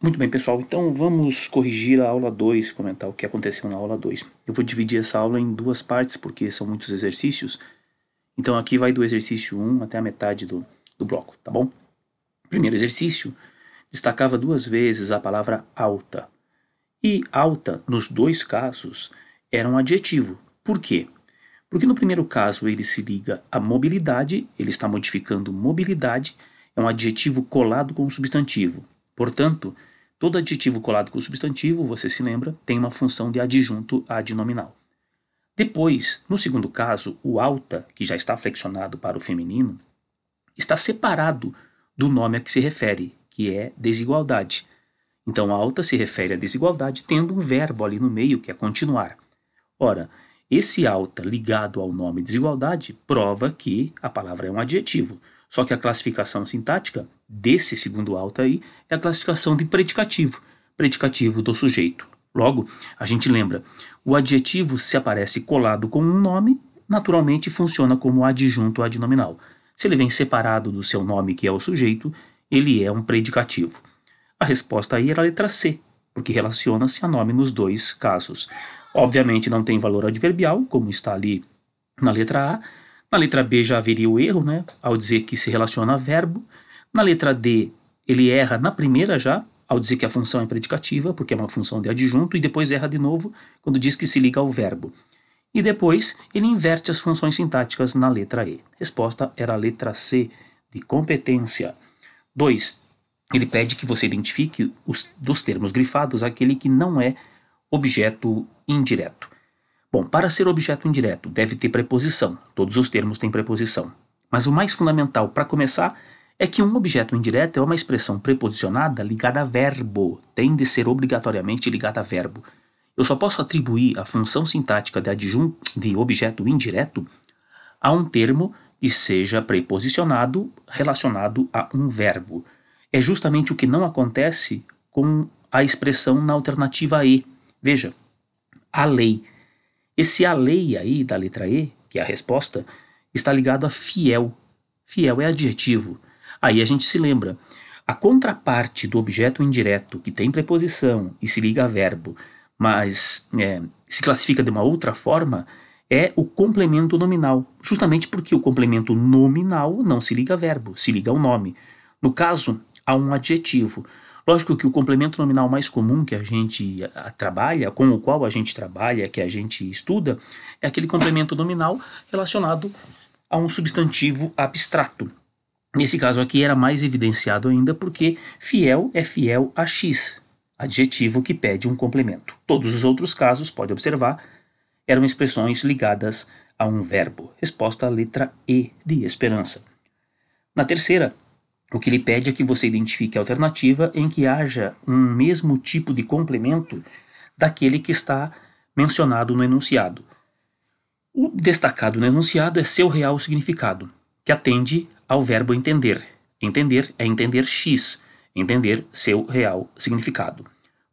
Muito bem, pessoal. Então vamos corrigir a aula 2, comentar o que aconteceu na aula 2. Eu vou dividir essa aula em duas partes, porque são muitos exercícios. Então aqui vai do exercício 1 até a metade do, do bloco, tá bom? Primeiro exercício destacava duas vezes a palavra alta. E alta, nos dois casos, era um adjetivo. Por quê? Porque no primeiro caso ele se liga à mobilidade, ele está modificando mobilidade, é um adjetivo colado com um substantivo. Portanto, Todo adjetivo colado com o substantivo, você se lembra, tem uma função de adjunto adnominal. Depois, no segundo caso, o alta, que já está flexionado para o feminino, está separado do nome a que se refere, que é desigualdade. Então, alta se refere à desigualdade tendo um verbo ali no meio, que é continuar. Ora, esse alta ligado ao nome desigualdade prova que a palavra é um adjetivo. Só que a classificação sintática desse segundo alta aí é a classificação de predicativo, predicativo do sujeito. Logo, a gente lembra, o adjetivo se aparece colado com um nome, naturalmente funciona como adjunto adnominal. Se ele vem separado do seu nome, que é o sujeito, ele é um predicativo. A resposta aí era a letra C, porque relaciona-se a nome nos dois casos. Obviamente não tem valor adverbial, como está ali na letra A, na letra B já haveria o erro, né, ao dizer que se relaciona a verbo. Na letra D, ele erra na primeira já, ao dizer que a função é predicativa, porque é uma função de adjunto, e depois erra de novo quando diz que se liga ao verbo. E depois ele inverte as funções sintáticas na letra E. Resposta era a letra C, de competência. 2. Ele pede que você identifique os, dos termos grifados aquele que não é objeto indireto. Bom, para ser objeto indireto, deve ter preposição. Todos os termos têm preposição. Mas o mais fundamental para começar é que um objeto indireto é uma expressão preposicionada ligada a verbo, tem de ser obrigatoriamente ligada a verbo. Eu só posso atribuir a função sintática de adjunto de objeto indireto a um termo que seja preposicionado relacionado a um verbo. É justamente o que não acontece com a expressão na alternativa E. Veja, a lei esse a lei aí da letra E, que é a resposta, está ligado a fiel. Fiel é adjetivo. Aí a gente se lembra. A contraparte do objeto indireto, que tem preposição e se liga a verbo, mas é, se classifica de uma outra forma, é o complemento nominal. Justamente porque o complemento nominal não se liga a verbo, se liga ao nome. No caso, a um adjetivo. Lógico que o complemento nominal mais comum que a gente trabalha, com o qual a gente trabalha, que a gente estuda, é aquele complemento nominal relacionado a um substantivo abstrato. Nesse caso aqui era mais evidenciado ainda porque fiel é fiel a X, adjetivo que pede um complemento. Todos os outros casos, pode observar, eram expressões ligadas a um verbo. Resposta à letra E de esperança. Na terceira, o que ele pede é que você identifique a alternativa em que haja um mesmo tipo de complemento daquele que está mencionado no enunciado. O destacado no enunciado é seu real significado, que atende ao verbo entender. Entender é entender X, entender seu real significado.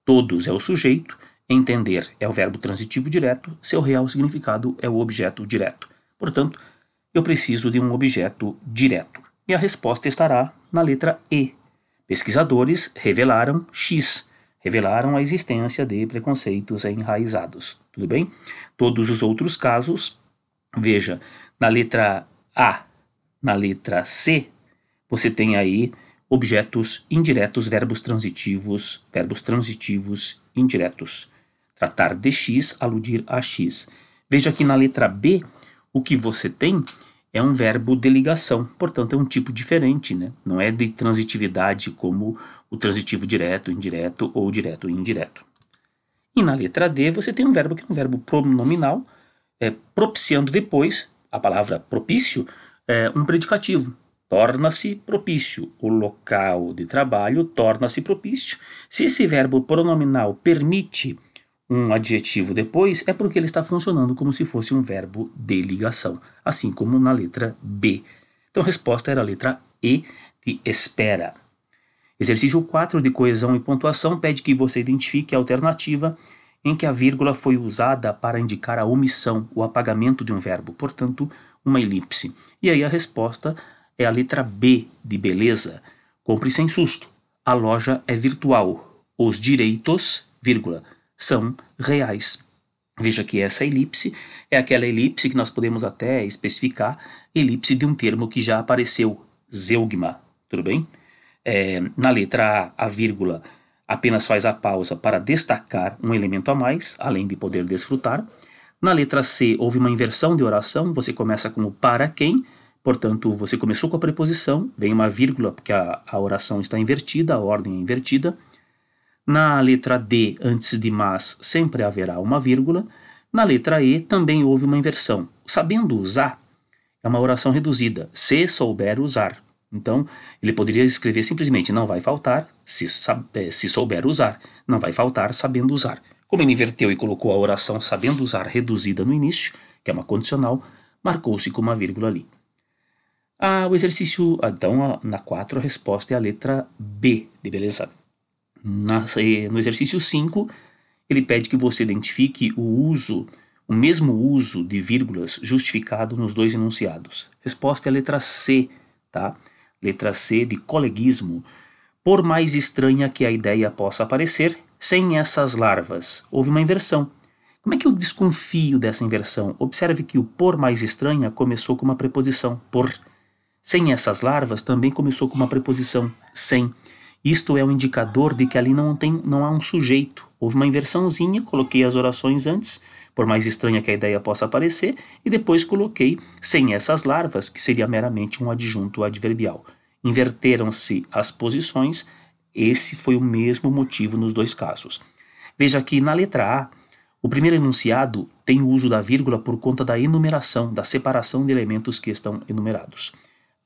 Todos é o sujeito, entender é o verbo transitivo direto, seu real significado é o objeto direto. Portanto, eu preciso de um objeto direto. E a resposta estará na letra E. Pesquisadores revelaram X, revelaram a existência de preconceitos enraizados. Tudo bem? Todos os outros casos, veja, na letra A, na letra C, você tem aí objetos indiretos, verbos transitivos, verbos transitivos indiretos. Tratar de X, aludir a X. Veja que na letra B, o que você tem é um verbo de ligação, portanto é um tipo diferente, né? não é de transitividade como o transitivo direto, indireto ou direto e indireto. E na letra D você tem um verbo que é um verbo pronominal, é, propiciando depois, a palavra propício, é um predicativo. Torna-se propício. O local de trabalho torna-se propício. Se esse verbo pronominal permite um adjetivo depois, é porque ele está funcionando como se fosse um verbo de ligação, assim como na letra B. Então a resposta era a letra E, de espera. Exercício 4 de coesão e pontuação pede que você identifique a alternativa em que a vírgula foi usada para indicar a omissão, o apagamento de um verbo, portanto, uma elipse. E aí a resposta é a letra B de beleza. Compre sem susto. A loja é virtual. os direitos, vírgula, são reais. Veja que essa elipse é aquela elipse que nós podemos até especificar, elipse de um termo que já apareceu, zeugma, tudo bem? É, na letra A, a vírgula apenas faz a pausa para destacar um elemento a mais, além de poder desfrutar. Na letra C, houve uma inversão de oração, você começa com o para quem, portanto, você começou com a preposição, vem uma vírgula, porque a, a oração está invertida, a ordem é invertida. Na letra D, antes de mas, sempre haverá uma vírgula. Na letra E, também houve uma inversão. Sabendo usar, é uma oração reduzida, se souber usar. Então, ele poderia escrever simplesmente não vai faltar, se, é, se souber usar, não vai faltar sabendo usar. Como ele inverteu e colocou a oração sabendo usar reduzida no início, que é uma condicional, marcou-se com uma vírgula ali. Ah, o exercício, então, na 4, a resposta é a letra B, de beleza? Na, no exercício 5, ele pede que você identifique o uso, o mesmo uso de vírgulas justificado nos dois enunciados. Resposta é a letra C, tá? Letra C de coleguismo. Por mais estranha que a ideia possa parecer, sem essas larvas, houve uma inversão. Como é que eu desconfio dessa inversão? Observe que o por mais estranha começou com uma preposição por. Sem essas larvas também começou com uma preposição sem. Isto é um indicador de que ali não, tem, não há um sujeito. Houve uma inversãozinha, coloquei as orações antes, por mais estranha que a ideia possa parecer, e depois coloquei sem essas larvas, que seria meramente um adjunto adverbial. Inverteram-se as posições, esse foi o mesmo motivo nos dois casos. Veja que na letra A, o primeiro enunciado tem o uso da vírgula por conta da enumeração, da separação de elementos que estão enumerados.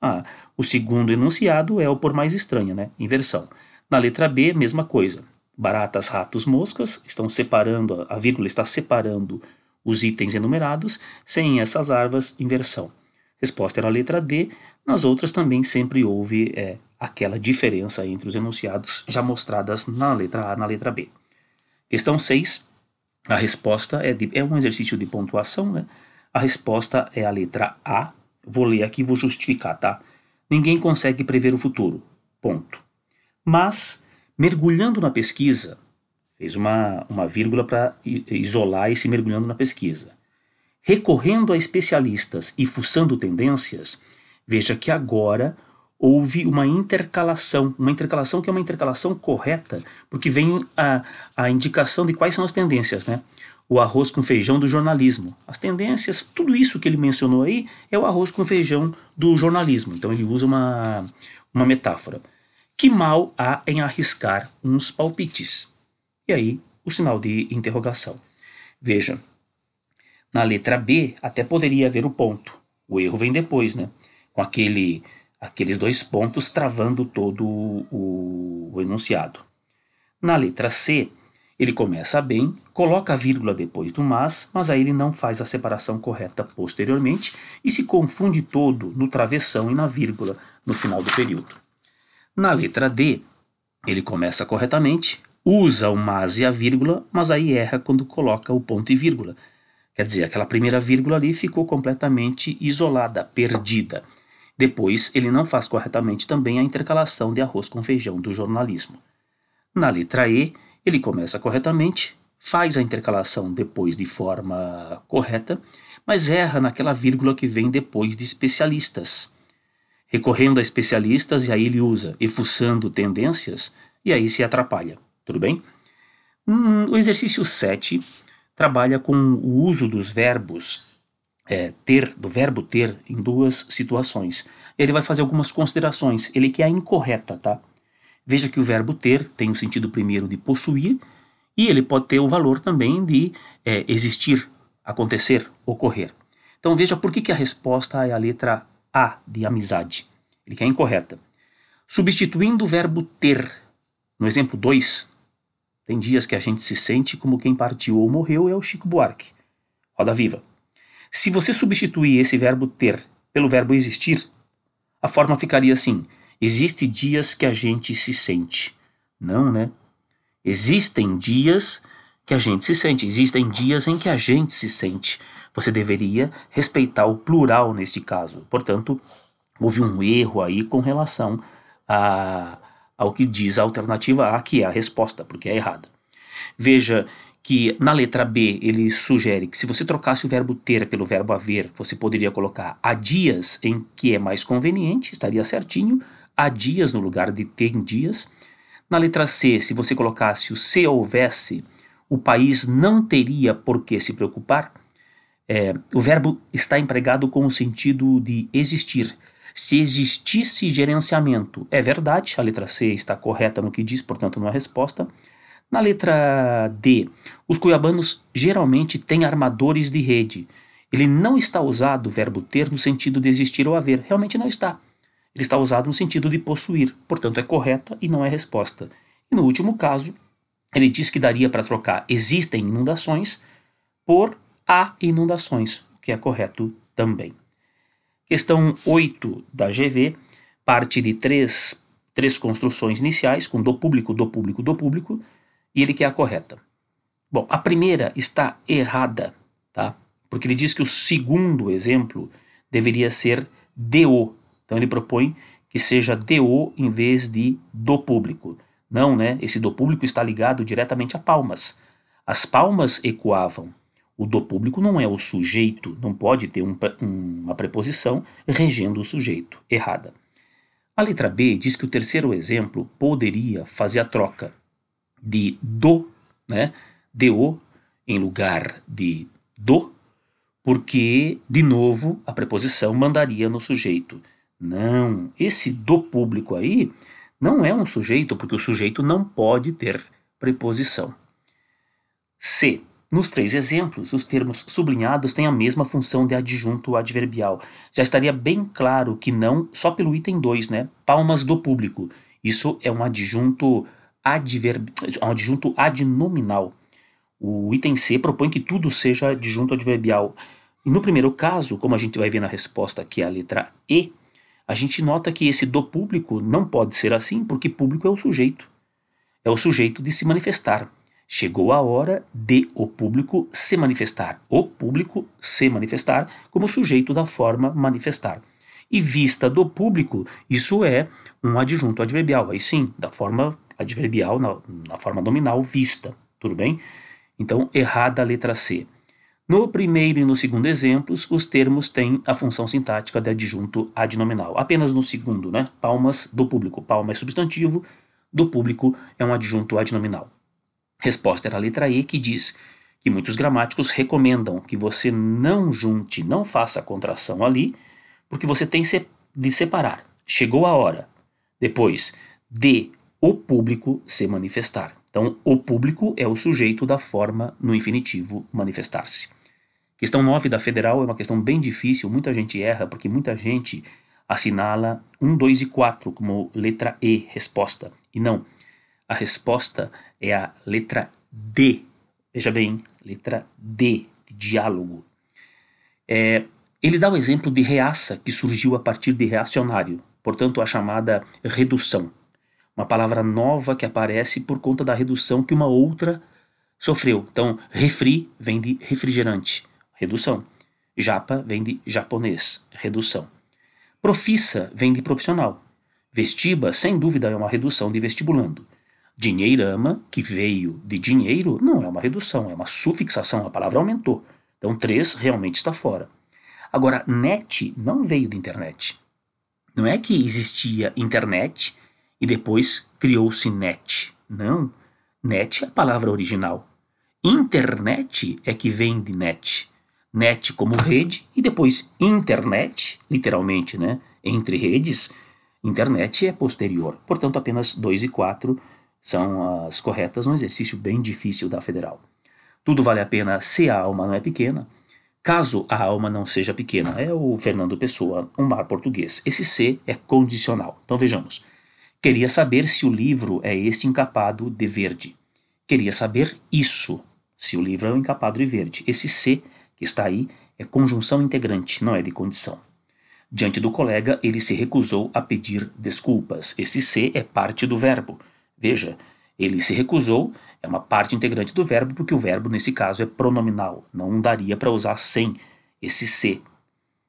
Ah, o segundo enunciado é o por mais estranha, né? Inversão. Na letra B, mesma coisa. Baratas, ratos, moscas estão separando, a vírgula está separando os itens enumerados, sem essas larvas, inversão. Resposta era a letra D. Nas outras também sempre houve é, aquela diferença entre os enunciados já mostradas na letra A na letra B. Questão 6. A resposta é, de, é um exercício de pontuação, né? A resposta é a letra A, Vou ler aqui vou justificar, tá? Ninguém consegue prever o futuro. Ponto. Mas, mergulhando na pesquisa, fez uma, uma vírgula para isolar esse mergulhando na pesquisa. Recorrendo a especialistas e fuçando tendências, veja que agora houve uma intercalação, uma intercalação que é uma intercalação correta, porque vem a, a indicação de quais são as tendências, né? O arroz com feijão do jornalismo. As tendências, tudo isso que ele mencionou aí é o arroz com feijão do jornalismo. Então ele usa uma, uma metáfora. Que mal há em arriscar uns palpites? E aí o sinal de interrogação. Veja, na letra B até poderia haver o ponto. O erro vem depois, né? Com aquele, aqueles dois pontos travando todo o, o enunciado. Na letra C, ele começa bem, coloca a vírgula depois do mas, mas aí ele não faz a separação correta posteriormente e se confunde todo no travessão e na vírgula no final do período. Na letra D, ele começa corretamente, usa o mas e a vírgula, mas aí erra quando coloca o ponto e vírgula. Quer dizer, aquela primeira vírgula ali ficou completamente isolada, perdida. Depois, ele não faz corretamente também a intercalação de arroz com feijão do jornalismo. Na letra E, ele começa corretamente, faz a intercalação depois de forma correta, mas erra naquela vírgula que vem depois de especialistas. Recorrendo a especialistas, e aí ele usa e fuçando tendências, e aí se atrapalha. Tudo bem? Hum, o exercício 7 trabalha com o uso dos verbos é, ter, do verbo ter, em duas situações. Ele vai fazer algumas considerações. Ele quer a incorreta, tá? Veja que o verbo ter tem o sentido primeiro de possuir e ele pode ter o valor também de é, existir, acontecer, ocorrer. Então veja por que, que a resposta é a letra A de amizade. Ele quer incorreta. Substituindo o verbo ter, no exemplo 2, tem dias que a gente se sente como quem partiu ou morreu, é o Chico Buarque. Roda viva. Se você substituir esse verbo ter pelo verbo existir, a forma ficaria assim: Existe dias que a gente se sente. Não, né? Existem dias que a gente se sente. Existem dias em que a gente se sente. Você deveria respeitar o plural neste caso. Portanto, houve um erro aí com relação a, ao que diz a alternativa A, que é a resposta, porque é errada. Veja que na letra B ele sugere que se você trocasse o verbo ter pelo verbo haver, você poderia colocar há dias em que é mais conveniente, estaria certinho, há dias no lugar de tem dias. Na letra C, se você colocasse o se houvesse, o país não teria por que se preocupar. É, o verbo está empregado com o sentido de existir. Se existisse gerenciamento, é verdade, a letra C está correta no que diz, portanto, não é resposta. Na letra D, os cuiabanos geralmente têm armadores de rede. Ele não está usado o verbo ter no sentido de existir ou haver. Realmente não está. Ele está usado no sentido de possuir. Portanto, é correta e não é resposta. E no último caso, ele diz que daria para trocar existem inundações por há inundações, o que é correto também. Questão 8 da GV parte de três, três construções iniciais, com do público, do público, do público, e ele quer a correta. Bom, a primeira está errada, tá? Porque ele diz que o segundo exemplo deveria ser DO. Então ele propõe que seja DO em vez de do público. Não, né? Esse do público está ligado diretamente a palmas. As palmas ecoavam. O do público não é o sujeito, não pode ter um, uma preposição regendo o sujeito. Errada. A letra B diz que o terceiro exemplo poderia fazer a troca de do, né? Do em lugar de do, porque, de novo, a preposição mandaria no sujeito. Não, esse do público aí não é um sujeito, porque o sujeito não pode ter preposição. C. Nos três exemplos, os termos sublinhados têm a mesma função de adjunto adverbial. Já estaria bem claro que não, só pelo item 2, né? Palmas do público. Isso é um adjunto adverb... um adjunto adnominal. O item C propõe que tudo seja adjunto adverbial. E no primeiro caso, como a gente vai ver na resposta é a letra E, a gente nota que esse do público não pode ser assim, porque público é o sujeito. É o sujeito de se manifestar. Chegou a hora de o público se manifestar. O público se manifestar como sujeito da forma manifestar. E vista do público, isso é um adjunto adverbial. Aí sim, da forma adverbial na, na forma nominal vista, tudo bem? Então, errada a letra C. No primeiro e no segundo exemplos, os termos têm a função sintática de adjunto adnominal. Apenas no segundo, né? Palmas do público. Palma é substantivo, do público é um adjunto adnominal. Resposta era a letra E, que diz que muitos gramáticos recomendam que você não junte, não faça a contração ali, porque você tem de separar. Chegou a hora. Depois, de o público se manifestar. Então, o público é o sujeito da forma no infinitivo manifestar-se. Questão 9 da federal é uma questão bem difícil, muita gente erra porque muita gente assinala 1, 2 e 4 como letra E, resposta. E não, a resposta é a letra D. Veja bem, letra D, de diálogo. É, ele dá o exemplo de reaça, que surgiu a partir de reacionário, portanto, a chamada redução uma palavra nova que aparece por conta da redução que uma outra sofreu. Então, refri vem de refrigerante, redução. Japa vem de japonês, redução. Profissa vem de profissional. Vestiba, sem dúvida, é uma redução de vestibulando. Dinheirama, que veio de dinheiro, não é uma redução, é uma sufixação, a palavra aumentou. Então, três realmente está fora. Agora, net não veio de internet. Não é que existia internet e depois criou-se net. Não, net é a palavra original. Internet é que vem de net. Net como rede e depois internet, literalmente, né? Entre redes, internet é posterior. Portanto, apenas 2 e 4 são as corretas, um exercício bem difícil da federal. Tudo vale a pena se a alma não é pequena. Caso a alma não seja pequena, é o Fernando Pessoa, um mar português. Esse C é condicional. Então vejamos. Queria saber se o livro é este encapado de verde. Queria saber isso, se o livro é o encapado de verde. Esse se que está aí é conjunção integrante, não é de condição. Diante do colega, ele se recusou a pedir desculpas. Esse se é parte do verbo. Veja, ele se recusou é uma parte integrante do verbo, porque o verbo, nesse caso, é pronominal. Não daria para usar sem esse se,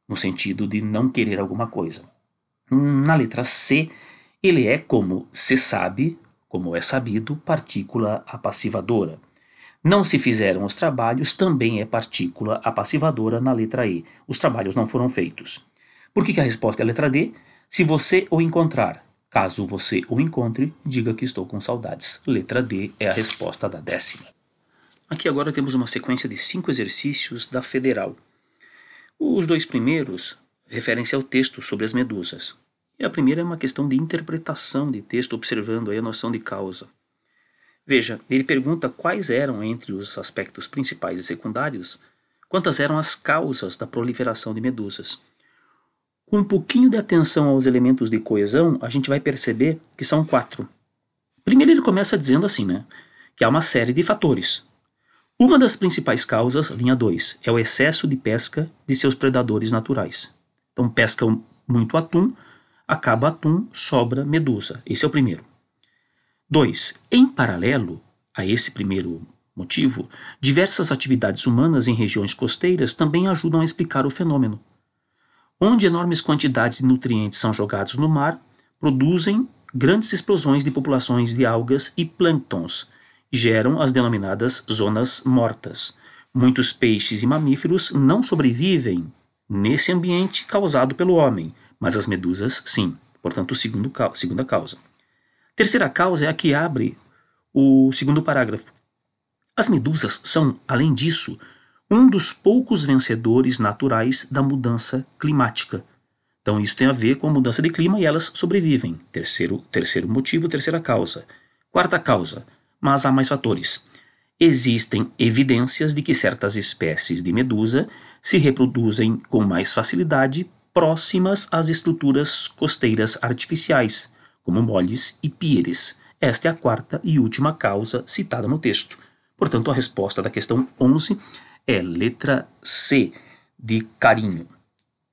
no sentido de não querer alguma coisa. Na letra C, Ele é, como se sabe, como é sabido, partícula apassivadora. Não se fizeram os trabalhos, também é partícula apassivadora na letra E. Os trabalhos não foram feitos. Por que, que a resposta é a letra D? Se você o encontrar, caso você o encontre, diga que estou com saudades. Letra D é a resposta da décima. Aqui agora temos uma sequência de cinco exercícios da Federal. Os dois primeiros referem-se ao texto sobre as medusas. E a primeira é uma questão de interpretação de texto, observando aí a noção de causa. Veja, ele pergunta quais eram, entre os aspectos principais e secundários, quantas eram as causas da proliferação de medusas. Com um pouquinho de atenção aos elementos de coesão, a gente vai perceber que são quatro. Primeiro, ele começa dizendo assim, né? Que há uma série de fatores. Uma das principais causas, linha 2, é o excesso de pesca de seus predadores naturais. Então, pescam muito atum, acaba atum, sobra medusa. Esse é o primeiro. 2. Em paralelo a esse primeiro motivo, diversas atividades humanas em regiões costeiras também ajudam a explicar o fenômeno. Onde enormes quantidades de nutrientes são jogados no mar, produzem grandes explosões de populações de algas e plânctons, geram as denominadas zonas mortas. Muitos peixes e mamíferos não sobrevivem nesse ambiente causado pelo homem, mas as medusas sim. Portanto, segundo, segunda causa. Terceira causa é a que abre o segundo parágrafo. As medusas são, além disso, um dos poucos vencedores naturais da mudança climática. Então, isso tem a ver com a mudança de clima e elas sobrevivem. Terceiro, terceiro motivo, terceira causa. Quarta causa, mas há mais fatores. Existem evidências de que certas espécies de medusa se reproduzem com mais facilidade próximas às estruturas costeiras artificiais, como moles e pires. Esta é a quarta e última causa citada no texto. Portanto, a resposta da questão 11 é letra C, de carinho.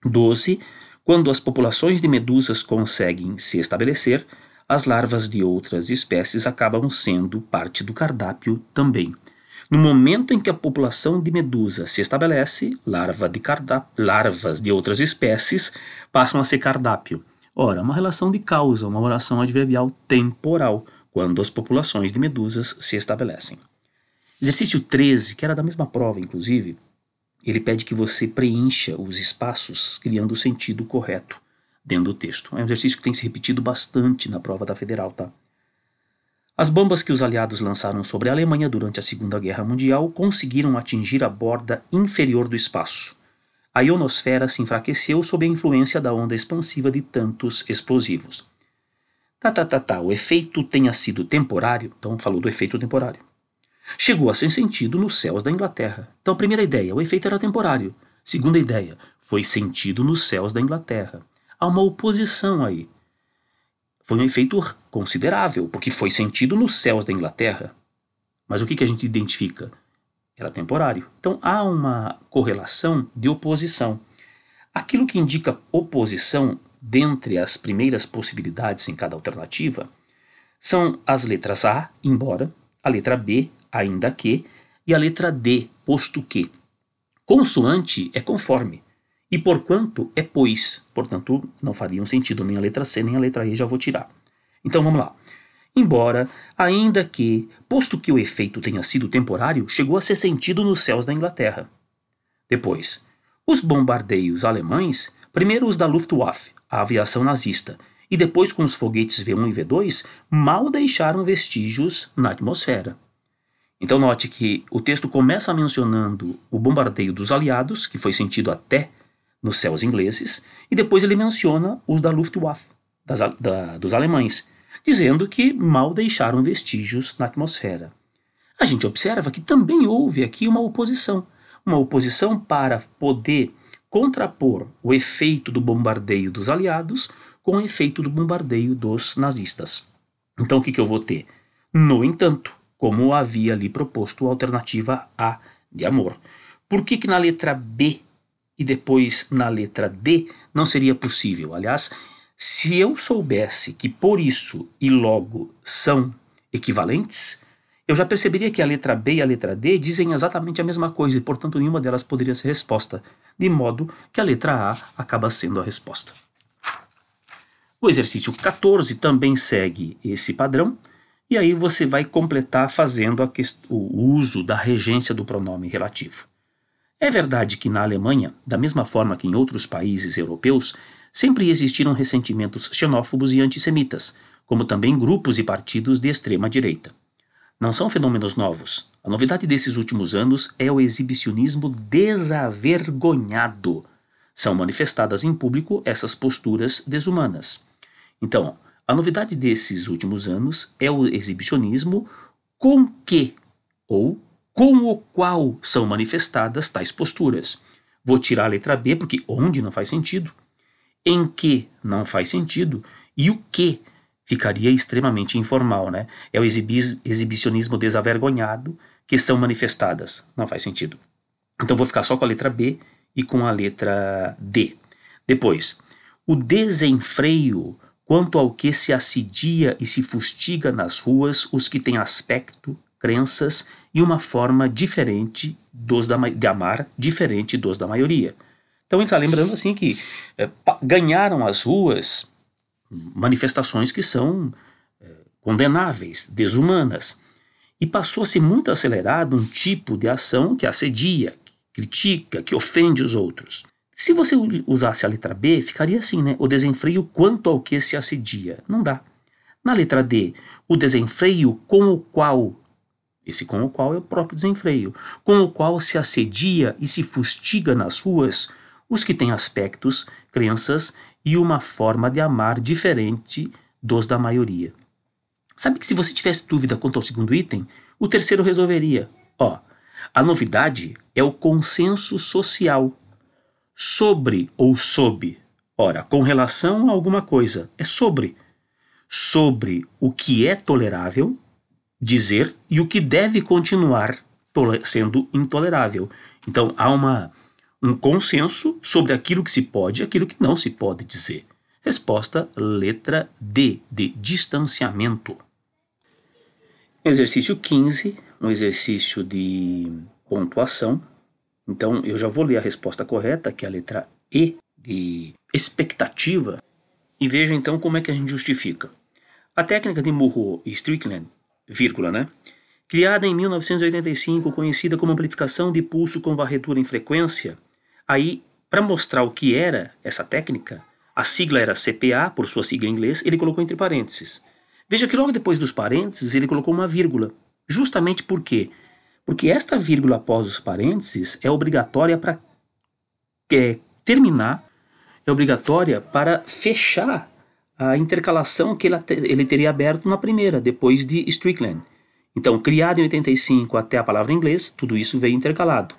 12. Quando as populações de medusas conseguem se estabelecer, as larvas de outras espécies acabam sendo parte do cardápio também. No momento em que a população de medusa se estabelece, larva de larvas de outras espécies passam a ser cardápio. Ora, uma relação de causa, uma oração adverbial temporal, quando as populações de medusas se estabelecem. Exercício 13, que era da mesma prova, inclusive, ele pede que você preencha os espaços criando o sentido correto dentro do texto. É um exercício que tem se repetido bastante na prova da Federal, tá? As bombas que os aliados lançaram sobre a Alemanha durante a Segunda Guerra Mundial conseguiram atingir a borda inferior do espaço a ionosfera se enfraqueceu sob a influência da onda expansiva de tantos explosivos. Tá, tá, tá, tá, o efeito tenha sido temporário, então falou do efeito temporário. Chegou a ser sentido nos céus da Inglaterra. Então, primeira ideia, o efeito era temporário. Segunda ideia, foi sentido nos céus da Inglaterra. Há uma oposição aí. Foi um efeito considerável, porque foi sentido nos céus da Inglaterra. Mas o que, que a gente identifica? Era temporário. Então há uma correlação de oposição. Aquilo que indica oposição dentre as primeiras possibilidades em cada alternativa são as letras A, embora, a letra B, ainda que, e a letra D, posto que. Consoante é conforme, e porquanto é pois, portanto não fariam sentido nem a letra C nem a letra E, já vou tirar. Então vamos lá. Embora, ainda que, posto que o efeito tenha sido temporário, chegou a ser sentido nos céus da Inglaterra. Depois, os bombardeios alemães, primeiro os da Luftwaffe, a aviação nazista, e depois com os foguetes V1 e V2, mal deixaram vestígios na atmosfera. Então note que o texto começa mencionando o bombardeio dos aliados, que foi sentido até nos céus ingleses, e depois ele menciona os da Luftwaffe, das, da, dos alemães, dizendo que mal deixaram vestígios na atmosfera. A gente observa que também houve aqui uma oposição, uma oposição para poder contrapor o efeito do bombardeio dos aliados com o efeito do bombardeio dos nazistas. Então o que, que eu vou ter? No entanto, como havia ali proposto a alternativa A de amor. Por que, que na letra B e depois na letra D não seria possível? Aliás, se eu soubesse que por isso e logo são equivalentes, eu já perceberia que a letra B e a letra D dizem exatamente a mesma coisa e, portanto, nenhuma delas poderia ser resposta, de modo que a letra A acaba sendo a resposta. O exercício 14 também segue esse padrão, e aí você vai completar fazendo o uso da regência do pronome relativo. É verdade que na Alemanha, da mesma forma que em outros países europeus, sempre existiram ressentimentos xenófobos e antissemitas, como também grupos e partidos de extrema direita. Não são fenômenos novos. A novidade desses últimos anos é o exibicionismo desavergonhado. São manifestadas em público essas posturas desumanas. Então, a novidade desses últimos anos é o exibicionismo com que ou com o qual são manifestadas tais posturas. Vou tirar a letra B porque onde não faz sentido, em que não faz sentido e o que ficaria extremamente informal, né? É o exibicionismo desavergonhado que são manifestadas. Não faz sentido. Então vou ficar só com a letra B e com a letra D. Depois, o desenfreio quanto ao que se assidia e se fustiga nas ruas os que têm aspecto, crenças e uma forma diferente dos da, de amar, diferente dos da maioria. Então ele está lembrando assim que é, ganharam as ruas manifestações que são é, condenáveis, desumanas. E passou a ser muito acelerado um tipo de ação que assedia, que critica, que ofende os outros. Se você usasse a letra B, ficaria assim, né? O desenfreio quanto ao que se assedia. Não dá. Na letra D, o desenfreio com o qual, esse com o qual é o próprio desenfreio, com o qual se assedia e se fustiga nas ruas os que têm aspectos, crenças e uma forma de amar diferente dos da maioria. Sabe que se você tivesse dúvida quanto ao segundo item, o terceiro resolveria. Ó, a novidade é o consenso social sobre ou sob. Ora, com relação a alguma coisa, é sobre. Sobre o que é tolerável dizer e o que deve continuar sendo intolerável. Então há uma, um consenso sobre aquilo que se pode e aquilo que não se pode dizer. Resposta letra D, de distanciamento. Exercício 15, um exercício de pontuação. Então eu já vou ler a resposta correta, que é a letra E, de expectativa, e veja então como é que a gente justifica. A técnica de Murrow e Strickland, vírgula, né? Criada em 1985, conhecida como amplificação de pulso com varredura em frequência, aí, para mostrar o que era essa técnica, a sigla era CPA, por sua sigla em inglês, ele colocou entre parênteses. Veja que logo depois dos parênteses ele colocou uma vírgula, justamente porque porque esta vírgula após os parênteses é obrigatória para é, terminar, é obrigatória para fechar a intercalação que ele teria aberto na primeira, depois de Strickland. Então, criado em 85 até a palavra inglês, tudo isso veio intercalado.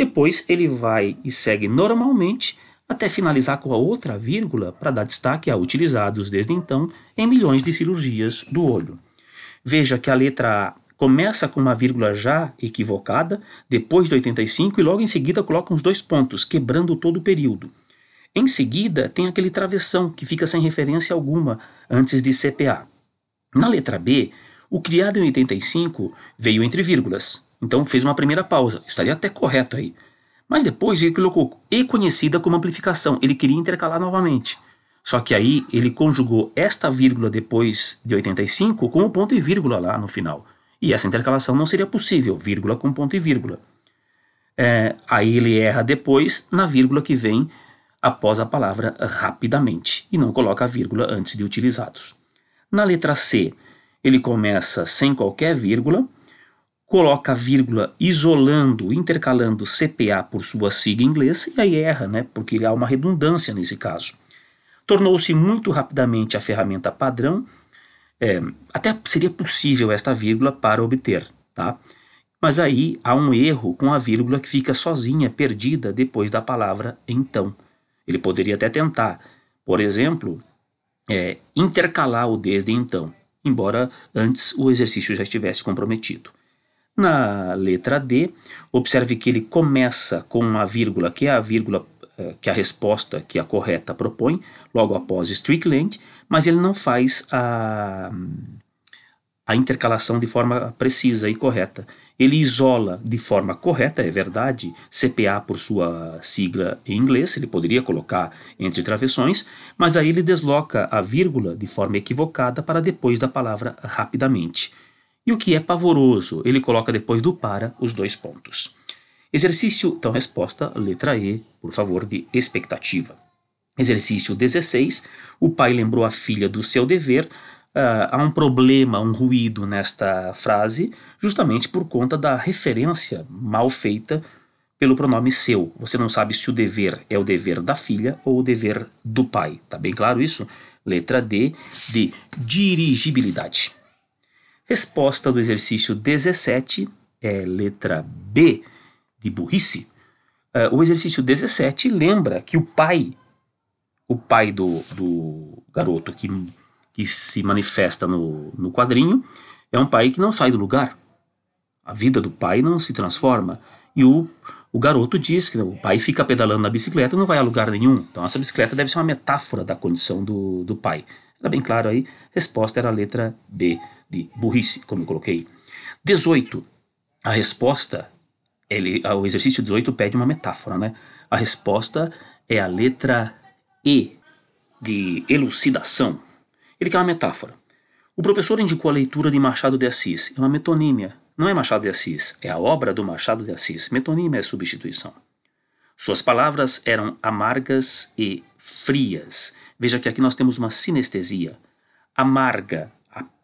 Depois ele vai e segue normalmente até finalizar com a outra vírgula para dar destaque a utilizados desde então em milhões de cirurgias do olho. Veja que a letra A começa com uma vírgula já equivocada, depois do 85 e logo em seguida coloca uns dois pontos, quebrando todo o período. Em seguida, tem aquele travessão que fica sem referência alguma antes de CPA. Na letra B, o criado em 85 veio entre vírgulas, então fez uma primeira pausa, estaria até correto aí. Mas depois ele colocou E conhecida como amplificação, ele queria intercalar novamente. Só que aí ele conjugou esta vírgula depois de 85 com o ponto e vírgula lá no final. E essa intercalação não seria possível, vírgula com ponto e vírgula. É, aí ele erra depois na vírgula que vem após a palavra rapidamente e não coloca a vírgula antes de utilizados. Na letra C, ele começa sem qualquer vírgula, coloca a vírgula isolando, intercalando CPA por sua sigla em inglês e aí erra, né, porque há uma redundância nesse caso. Tornou-se muito rapidamente a ferramenta padrão é, até seria possível esta vírgula para obter, tá? Mas aí há um erro com a vírgula que fica sozinha, perdida depois da palavra então. Ele poderia até tentar, por exemplo, é, intercalar o desde então, embora antes o exercício já estivesse comprometido. Na letra D, observe que ele começa com uma vírgula, que é a vírgula eh, que a resposta que a correta propõe, logo após Strickland, mas ele não faz a, a intercalação de forma precisa e correta. Ele isola de forma correta, é verdade, CPA por sua sigla em inglês, ele poderia colocar entre travessões, mas aí ele desloca a vírgula de forma equivocada para depois da palavra rapidamente. E o que é pavoroso, ele coloca depois do para os dois pontos. Exercício, então, resposta, letra E, por favor, de expectativa. Exercício 16. O pai lembrou a filha do seu dever. Uh, há um problema, um ruído nesta frase, justamente por conta da referência mal feita pelo pronome seu. Você não sabe se o dever é o dever da filha ou o dever do pai. Tá bem claro isso? Letra D de dirigibilidade. Resposta do exercício 17 é letra B de burrice. Uh, o exercício 17 lembra que o pai, o pai do, do garoto que, que se manifesta no, no quadrinho, é um pai que não sai do lugar. A vida do pai não se transforma. E o, o garoto diz que o pai fica pedalando na bicicleta e não vai a lugar nenhum. Então essa bicicleta deve ser uma metáfora da condição do, do pai. Era bem claro aí. Resposta era a letra B, de burrice, como eu coloquei. 18. A resposta ele, o exercício 18 pede uma metáfora, né? A resposta é a letra E, de elucidação. Ele quer uma metáfora. O professor indicou a leitura de Machado de Assis. É uma metonímia. Não é Machado de Assis, é a obra do Machado de Assis. Metonímia é substituição. Suas palavras eram amargas e frias. Veja que aqui nós temos uma sinestesia. Amarga,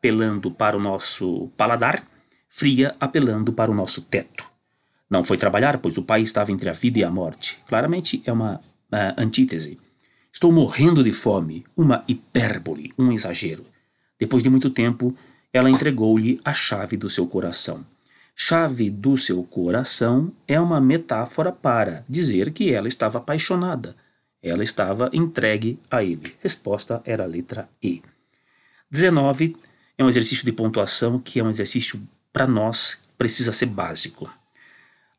apelando para o nosso paladar, fria, apelando para o nosso teto. Não foi trabalhar, pois o pai estava entre a vida e a morte. Claramente é uma uh, antítese. Estou morrendo de fome, uma hipérbole, um exagero. Depois de muito tempo, ela entregou-lhe a chave do seu coração. Chave do seu coração é uma metáfora para dizer que ela estava apaixonada. Ela estava entregue a ele. Resposta era a letra E. 19 é um exercício de pontuação que é um exercício para nós precisa ser básico.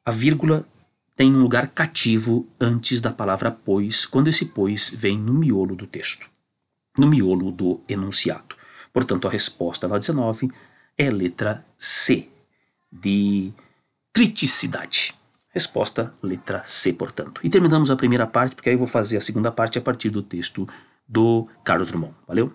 A vírgula tem um lugar cativo antes da palavra pois, quando esse pois vem no miolo do texto, no miolo do enunciado. Portanto, a resposta na 19 é letra C, de criticidade. Resposta, letra C, portanto. E terminamos a primeira parte, porque aí eu vou fazer a segunda parte a partir do texto do Carlos Drummond. Valeu?